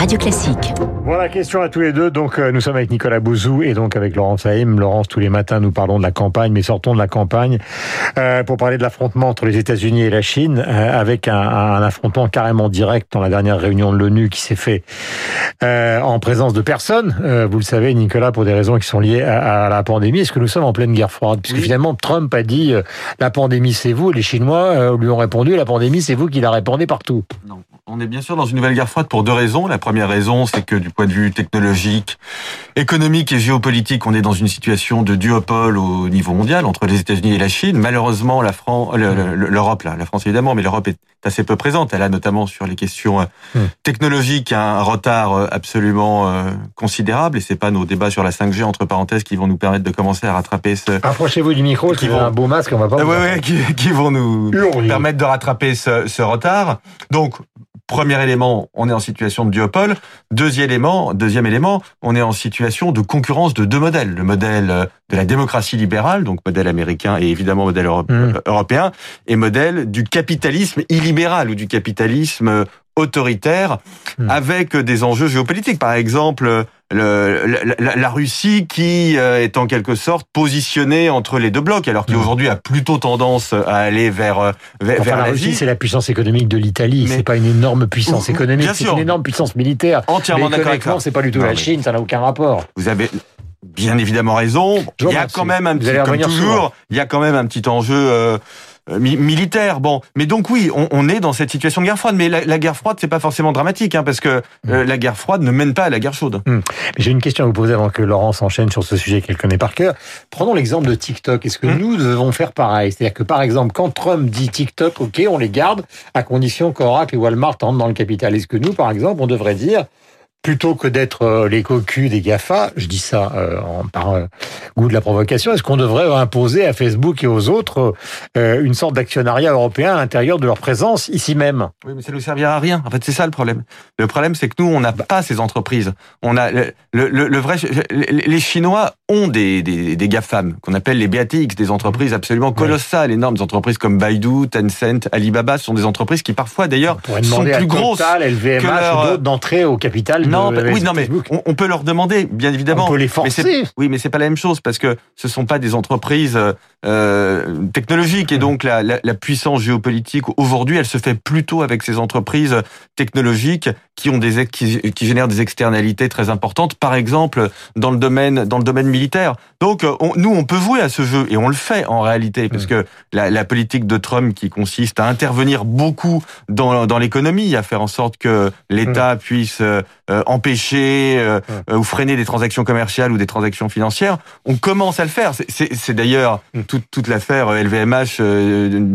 Radio Classique. Voilà, question à tous les deux. Donc, euh, nous sommes avec Nicolas Bouzou et donc avec Laurence Haïm. Laurence, tous les matins, nous parlons de la campagne, mais sortons de la campagne euh, pour parler de l'affrontement entre les États-Unis et la Chine, euh, avec un, un, affrontement carrément direct dans la dernière réunion de l'ONU qui s'est fait euh, en présence de personnes. Euh, vous le savez, Nicolas, pour des raisons qui sont liées à, à la pandémie. Est-ce que nous sommes en pleine guerre froide? Puisque Oui. finalement, Trump a dit euh, la pandémie, c'est vous. Et les Chinois euh, lui ont répondu la pandémie, c'est vous qui la répondez partout. Non. On est bien sûr dans une nouvelle guerre froide pour deux raisons. La première raison, c'est que du point de vue technologique, économique et géopolitique, on est dans une situation de duopole au niveau mondial entre les États-Unis et la Chine. Malheureusement, la France, l'Europe, là, la France évidemment, mais l'Europe est assez peu présente. Elle a notamment sur les questions euh, Hmm. technologiques un retard euh, absolument euh, considérable. Et c'est pas nos débats sur la 5G entre parenthèses qui vont nous permettre de commencer à rattraper ce, Approchez-vous du micro, Qui vont- un beau masque, on va pas. vous ouais, ouais, qui, qui vont nous Hurler. permettre de rattraper ce, ce retard. Donc, premier élément, on est en situation de duopole. Deuxième élément, deuxième élément, on est en situation de concurrence de deux modèles. Le modèle euh, de la démocratie libérale, donc modèle américain et évidemment modèle euro- Mm. euh, européen, et modèle du capitalisme illibéral ou du capitalisme euh, autoritaire Mm. avec des enjeux géopolitiques. Par exemple, le, la, la- Russie qui euh, est en quelque sorte positionnée entre les deux blocs, alors qui Mm. aujourd'hui a plutôt tendance à aller vers, euh, vers, Enfin, vers la Russie, c'est la puissance économique de l'Italie. C'est pas une énorme puissance économique. bien C'est une énorme puissance militaire. Entièrement d'accord c'est pas du tout Non, la Chine. Ça n'a aucun rapport. Vous avez bien évidemment raison. Il y a quand même un petit, comme toujours, il y a quand même un petit enjeu euh, mi- militaire. Bon, mais donc oui, on, on est dans cette situation de guerre froide. Mais la, la guerre froide, c'est pas forcément dramatique, hein, parce que Mm. euh, la guerre froide ne mène pas à la guerre chaude. Mais J'ai une question à vous poser avant que Laurence enchaîne sur ce sujet qu'elle connaît par cœur. Prenons l'exemple de TikTok. Est-ce que Hmm. nous devons faire pareil? C'est-à-dire que, par exemple, quand Trump dit TikTok, OK, on les garde, à condition qu'Oracle et Walmart entrent dans le capital. Est-ce que nous, par exemple, on devrait dire, plutôt que d'être euh, les cocus des GAFA, je dis ça euh, en, par euh, goût de la provocation, est-ce qu'on devrait imposer à Facebook et aux autres euh, une sorte d'actionnariat européen à l'intérieur de leur présence ici même? Oui, mais ça nous servira à rien. En fait, c'est ça le problème. Le problème, c'est que nous, on n'a pas ces entreprises. On a le, le, le vrai. Les Chinois ont des, des, des GAFAM qu'on appelle les BATX, des entreprises absolument colossales, énormes, des entreprises comme Baidu, Tencent, Alibaba, ce sont des entreprises qui parfois, d'ailleurs, sont plus grosses. LVMH que leur, d'autres d'entrer au capital Non, de bah, oui, non, mais on, on peut leur demander, bien évidemment. On peut les Mais forcer. c'est- oui, mais c'est pas la même chose parce que ce sont pas des entreprises euh, euh, technologiques et donc la, la, la puissance géopolitique aujourd'hui, elle se fait plutôt avec ces entreprises technologiques qui ont des qui, qui génèrent des externalités très importantes. Par exemple, dans le domaine dans le domaine militaire. Donc euh, on- nous, on peut jouer à ce jeu et on le fait en réalité parce que la, la politique de Trump qui consiste à intervenir beaucoup dans, dans l'économie, à faire en sorte que l'État puisse euh, euh, empêcher euh, euh, ou freiner des transactions commerciales ou des transactions financières, on commence à le faire. C'est- d'ailleurs Mm. toute, toute l'affaire LVMH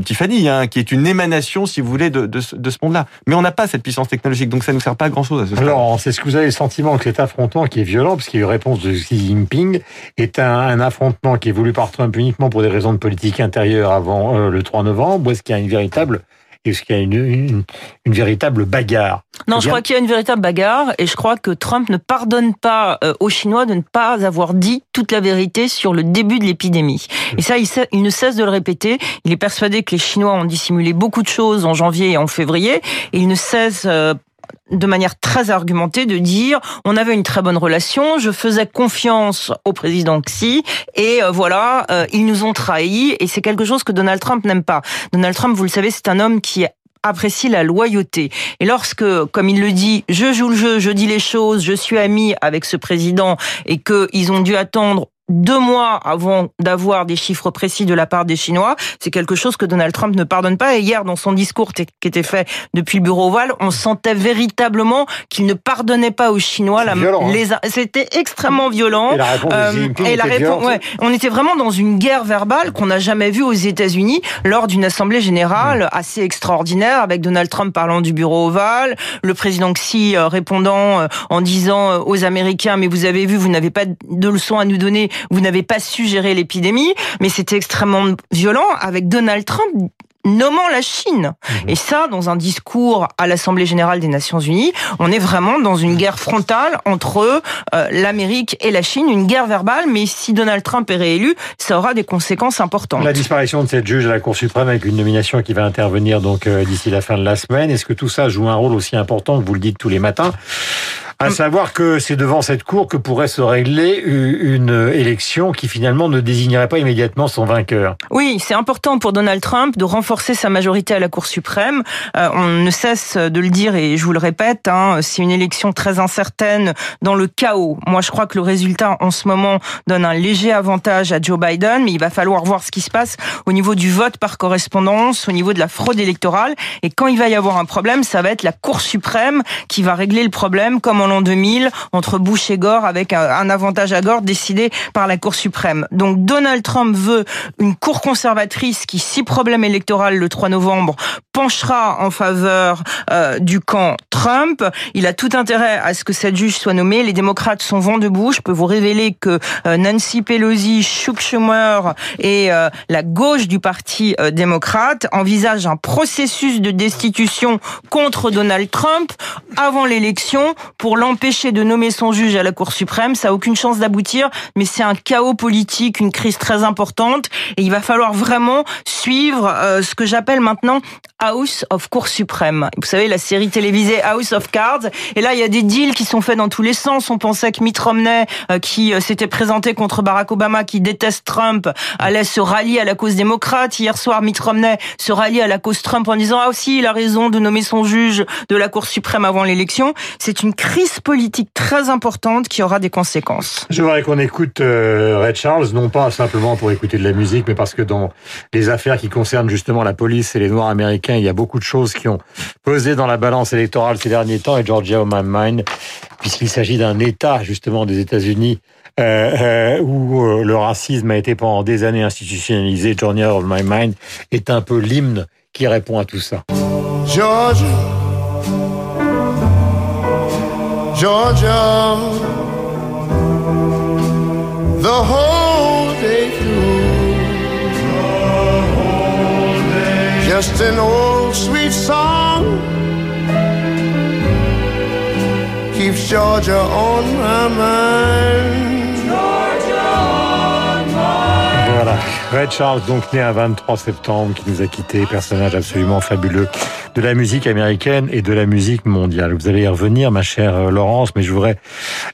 Tiffany, hein, qui est une émanation, si vous voulez, de, de, ce- de ce monde-là. Mais on n'a pas cette puissance technologique, donc ça ne nous sert pas à grand-chose à ce stade. Alors, c'est ce que vous avez le sentiment que cet affrontement qui est violent, parce qu'il y a eu réponse de Xi Jinping, est un, un affrontement qui est voulu par Trump uniquement pour des raisons de politique intérieure avant euh, le 3 novembre, ou est-ce qu'il y a une véritable, est-ce qu'il y a une, une, une véritable bagarre? Non, Eh je crois qu'il y a une véritable bagarre et je crois que Trump ne pardonne pas euh, aux Chinois de ne pas avoir dit toute la vérité sur le début de l'épidémie. Et ça, il, il ne cesse de le répéter. Il est persuadé que les Chinois ont dissimulé beaucoup de choses en janvier et en février et il ne cesse euh, de manière très argumentée de dire on avait une très bonne relation, je faisais confiance au président Xi et euh, voilà, euh, ils nous ont trahis et c'est quelque chose que Donald Trump n'aime pas. Donald Trump, vous le savez, c'est un homme qui apprécie la loyauté. Et lorsque, comme il le dit, je joue le jeu, je dis les choses, je suis ami avec ce président et qu'ils ont dû attendre deux mois avant d'avoir des chiffres précis de la part des Chinois, c'est quelque chose que Donald Trump ne pardonne pas. Et hier, dans son discours qui était fait depuis le bureau ovale, on sentait véritablement qu'il ne pardonnait pas aux Chinois. La- violent, hein. les, c'était extrêmement violent. Et la réponse Euh, et la était ouais, on était vraiment dans une guerre verbale qu'on n'a jamais vue aux États-Unis lors d'une assemblée générale Mm. assez extraordinaire avec Donald Trump parlant du bureau ovale, le président Xi euh, répondant euh, en disant euh, aux Américains mais vous avez vu, vous n'avez pas de leçons à nous donner, vous n'avez pas su gérer l'épidémie, mais c'était extrêmement violent avec Donald Trump nommant la Chine. Mhm. Et ça, dans un discours à l'Assemblée générale des Nations unies, on est vraiment dans une guerre frontale entre euh, l'Amérique et la Chine, une guerre verbale, mais si Donald Trump est réélu, ça aura des conséquences importantes. La disparition de cette juge à la Cour suprême avec une nomination qui va intervenir donc euh, d'ici la fin de la semaine, est-ce que tout ça joue un rôle aussi important que vous le dites tous les matins? À savoir que c'est devant cette cour que pourrait se régler une élection qui finalement ne désignerait pas immédiatement son vainqueur. Oui, c'est important pour Donald Trump de renforcer sa majorité à la Cour suprême. Euh, on ne cesse de le dire et je vous le répète, hein, c'est une élection très incertaine dans le chaos. Moi, je crois que le résultat en ce moment donne un léger avantage à Joe Biden, mais il va falloir voir ce qui se passe au niveau du vote par correspondance, au niveau de la fraude électorale. Et quand il va y avoir un problème, ça va être la Cour suprême qui va régler le problème, comme l'an 2000 entre Bush et Gore avec un avantage à Gore décidé par la Cour suprême. Donc Donald Trump veut une Cour conservatrice qui, si problème électoral le 3 novembre, penchera en faveur euh, du camp Trump. Il a tout intérêt à ce que cette juge soit nommée. Les démocrates sont vent debout. Je peux vous révéler que euh, Nancy Pelosi, Chuck Schumer et euh, la gauche du parti démocrate envisagent un processus de destitution contre Donald Trump avant l'élection pour l'empêcher de nommer son juge à la Cour suprême. Ça a aucune chance d'aboutir, mais c'est un chaos politique, une crise très importante, et il va falloir vraiment suivre euh, ce que j'appelle maintenant House of Cour suprême. Vous savez, la série télévisée House of Cards. Et là, il y a des deals qui sont faits dans tous les sens. On pensait que Mitt Romney, euh, qui euh, s'était présenté contre Barack Obama, qui déteste Trump, allait se rallier à la cause démocrate. Hier soir, Mitt Romney se rallie à la cause Trump en disant, ah aussi, il a raison de nommer son juge de la Cour suprême avant l'élection. C'est une crise politique très importante qui aura des conséquences. Je voudrais qu'on écoute euh, Red Charles, non pas simplement pour écouter de la musique, mais parce que dans les affaires qui concernent justement la police et les Noirs américains, il y a beaucoup de choses qui ont pesé dans la balance électorale ces derniers temps, et Georgia on my mind, puisqu'il s'agit d'un État justement des États-Unis euh, euh, où le racisme a été pendant des années institutionnalisé, Georgia on my mind est un peu l'hymne qui répond à tout ça. Georgia. Georgia the whole day through. Just an old sweet song keeps Georgia on my mind. Georgia on Voilà, Red Charles, donc né un 23 septembre, qui nous a quitté, personnage absolument fabuleux de la musique américaine et de la musique mondiale. Vous allez y revenir, ma chère euh, Laurence, mais je voudrais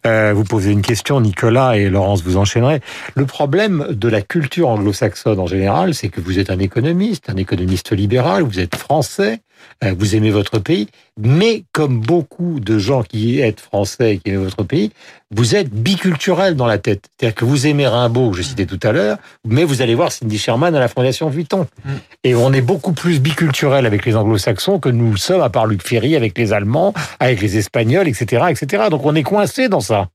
euh, vous poser une question, Nicolas et Laurence, vous enchaînerez. Le problème de la culture anglo-saxonne en général, c'est que vous êtes un économiste, un économiste libéral, vous êtes français, euh, vous aimez votre pays, mais comme beaucoup de gens qui êtes français et qui aiment votre pays, vous êtes biculturel dans la tête. C'est-à-dire que vous aimez Rimbaud, que je citais tout à l'heure, mais vous allez voir Cindy Sherman à la Fondation Vuitton. Mm. Et on est beaucoup plus biculturel avec les anglo-saxons que nous sommes, à part Luc Ferry, avec les Allemands, avec les Espagnols, etc., etc. Donc on est coincé dans ça.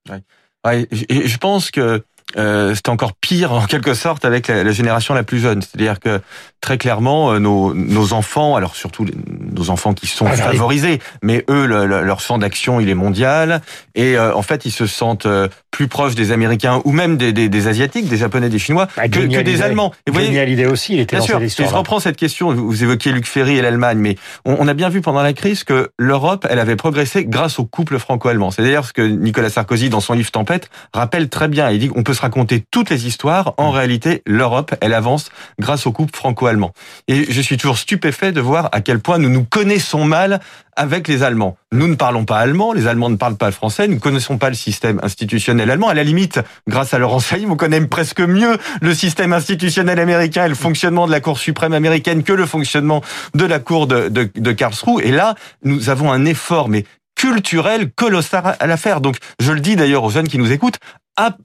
Ouais. je pense que euh, c'est encore pire en quelque sorte avec la, génération la plus jeune. C'est-à-dire que très clairement, euh, nos, nos enfants, alors surtout nos enfants qui sont ah, favorisés, mais eux, leur champ d'action, il est mondial, et euh, en fait, ils se sentent plus proches des Américains ou même des, des, des Asiatiques, des Japonais, des Chinois, bah, que, que, des Allemands. Et vous voyez, l'idée aussi, il était bien sûr, je reprends cette question, vous évoquiez Luc Ferry et l'Allemagne, mais on, on, a bien vu pendant la crise que l'Europe, elle avait progressé grâce au couple franco-allemand. C'est d'ailleurs ce que Nicolas Sarkozy, dans son livre Tempête, rappelle très bien. Il dit qu'on peut se raconter toutes les histoires. En réalité, l'Europe, elle avance grâce au couple franco-allemand. Et je suis toujours stupéfait de voir à quel point nous nous connaissons mal avec les Allemands. Nous ne parlons pas allemand, les Allemands ne parlent pas français, nous ne connaissons pas le système institutionnel allemand. À la limite, grâce à Laurent Saïm, on connaît presque mieux le système institutionnel américain et le fonctionnement de la Cour suprême américaine que le fonctionnement de la Cour de, de, de Karlsruhe. Et là, nous avons un effort, mais culturel colossal à l'affaire. Donc, je le dis d'ailleurs aux jeunes qui nous écoutent,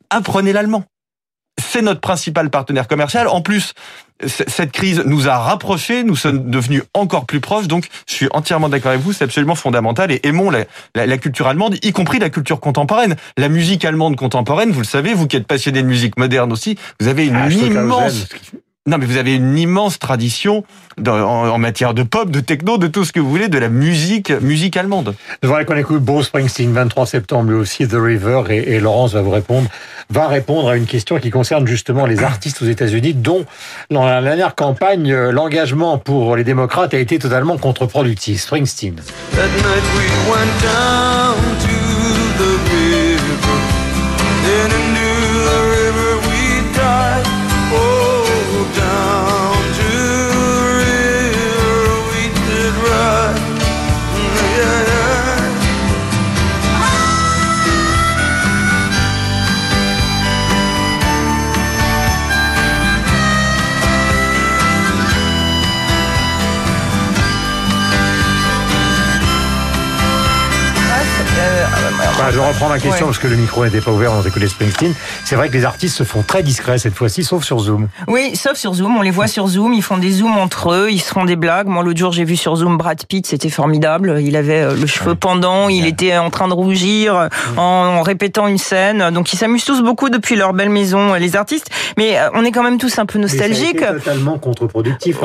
apprenez l'allemand c'est notre principal partenaire commercial. En plus, cette crise nous a rapprochés, nous sommes devenus encore plus proches. Donc, je suis entièrement d'accord avec vous, c'est absolument fondamental. Et aimons la, culture allemande, y compris la culture contemporaine. La musique allemande contemporaine, vous le savez, vous qui êtes passionné de musique moderne aussi, vous avez une ah, immense Non, mais vous avez une immense tradition en, matière de pop, de techno, de tout ce que vous voulez, de la musique, musique allemande. Je voudrais qu'on écoute Bruce Springsteen, 23 septembre, lui aussi, The River, et, et, Laurence va vous répondre, va répondre à une question qui concerne justement les artistes aux États-Unis, dont dans la dernière campagne, euh, l'engagement pour les démocrates a été totalement contre-productif. Springsteen. Je reprends ma question parce que le micro n'était pas ouvert, on écoutait Springsteen. C'est vrai que les artistes se font très discrets cette fois-ci, sauf sur Zoom. Oui, sauf sur Zoom. On les voit sur Zoom, ils font des zooms entre eux, ils se font des blagues. Moi, l'autre jour, j'ai vu sur Zoom Brad Pitt, c'était formidable. Il avait euh, le cheveu pendant, il était en train de rougir euh, en, répétant une scène. Donc, ils s'amusent tous beaucoup depuis leur belle maison, euh, les artistes. Mais on est quand même tous un peu nostalgiques. C'est totalement contre-productif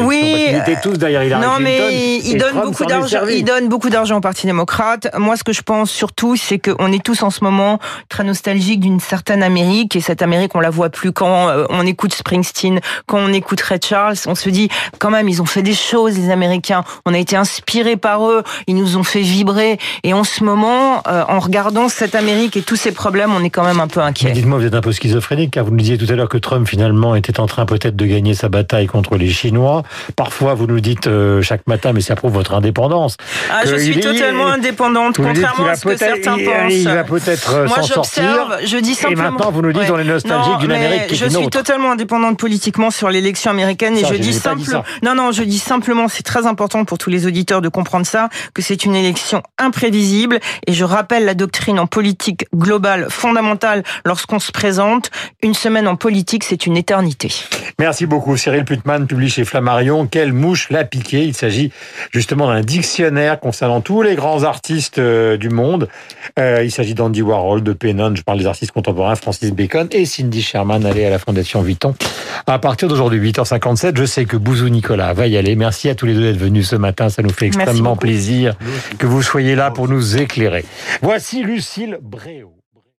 Oui. Ils étaient tous derrière Hillary Non, mais ils donnent beaucoup d'argent. Ils donnent beaucoup d'argent au Parti démocrate. Moi, ce que je pense surtout, c'est qu'on est tous en ce moment très nostalgiques d'une certaine Amérique et cette Amérique, on la voit plus quand euh, on écoute Springsteen, quand on écoute Ray Charles, on se dit quand même, ils ont fait des choses, les Américains. On a été inspirés par eux, ils nous ont fait vibrer. Et en ce moment, euh, en regardant cette Amérique et tous ces problèmes, on est quand même un peu inquiet. Dites-moi, vous êtes un peu schizophrénique, car vous nous disiez tout à l'heure que Trump finalement était en train peut-être de gagner sa bataille contre les Chinois. Parfois, vous nous dites euh, chaque matin, mais ça prouve votre indépendance. Ah, je suis totalement indépendante, contrairement à ce que certains pensent. Il va peut-être s'en sortir. Je dis simplement. Et maintenant, vous nous dites, on est nostalgique d'une Amérique qui est Je suis totalement indépendante politiquement sur l'élection américaine et je, dis simplement. Non, non, je dis simplement, c'est très important pour tous les auditeurs de comprendre ça, que c'est une élection imprévisible et je rappelle la doctrine en politique globale fondamentale lorsqu'on se présente. Une semaine en politique, c'est une éternité. Merci beaucoup. Cyril Putman publie chez Flammarion Quelle mouche l'a piqué? Il s'agit justement d'un dictionnaire concernant tous les grands artistes euh, du monde. Euh, il s'agit d'Andy Warhol, de Pennon, je parle des artistes contemporains, Francis Bacon et Cindy Sherman, allez à la Fondation Vuitton. À partir d'aujourd'hui, 8h57, je sais que Bouzou Nicolas va y aller. Merci à tous les deux d'être venus ce matin, ça nous fait extrêmement plaisir que vous soyez là pour nous éclairer. Voici Lucille Bréau.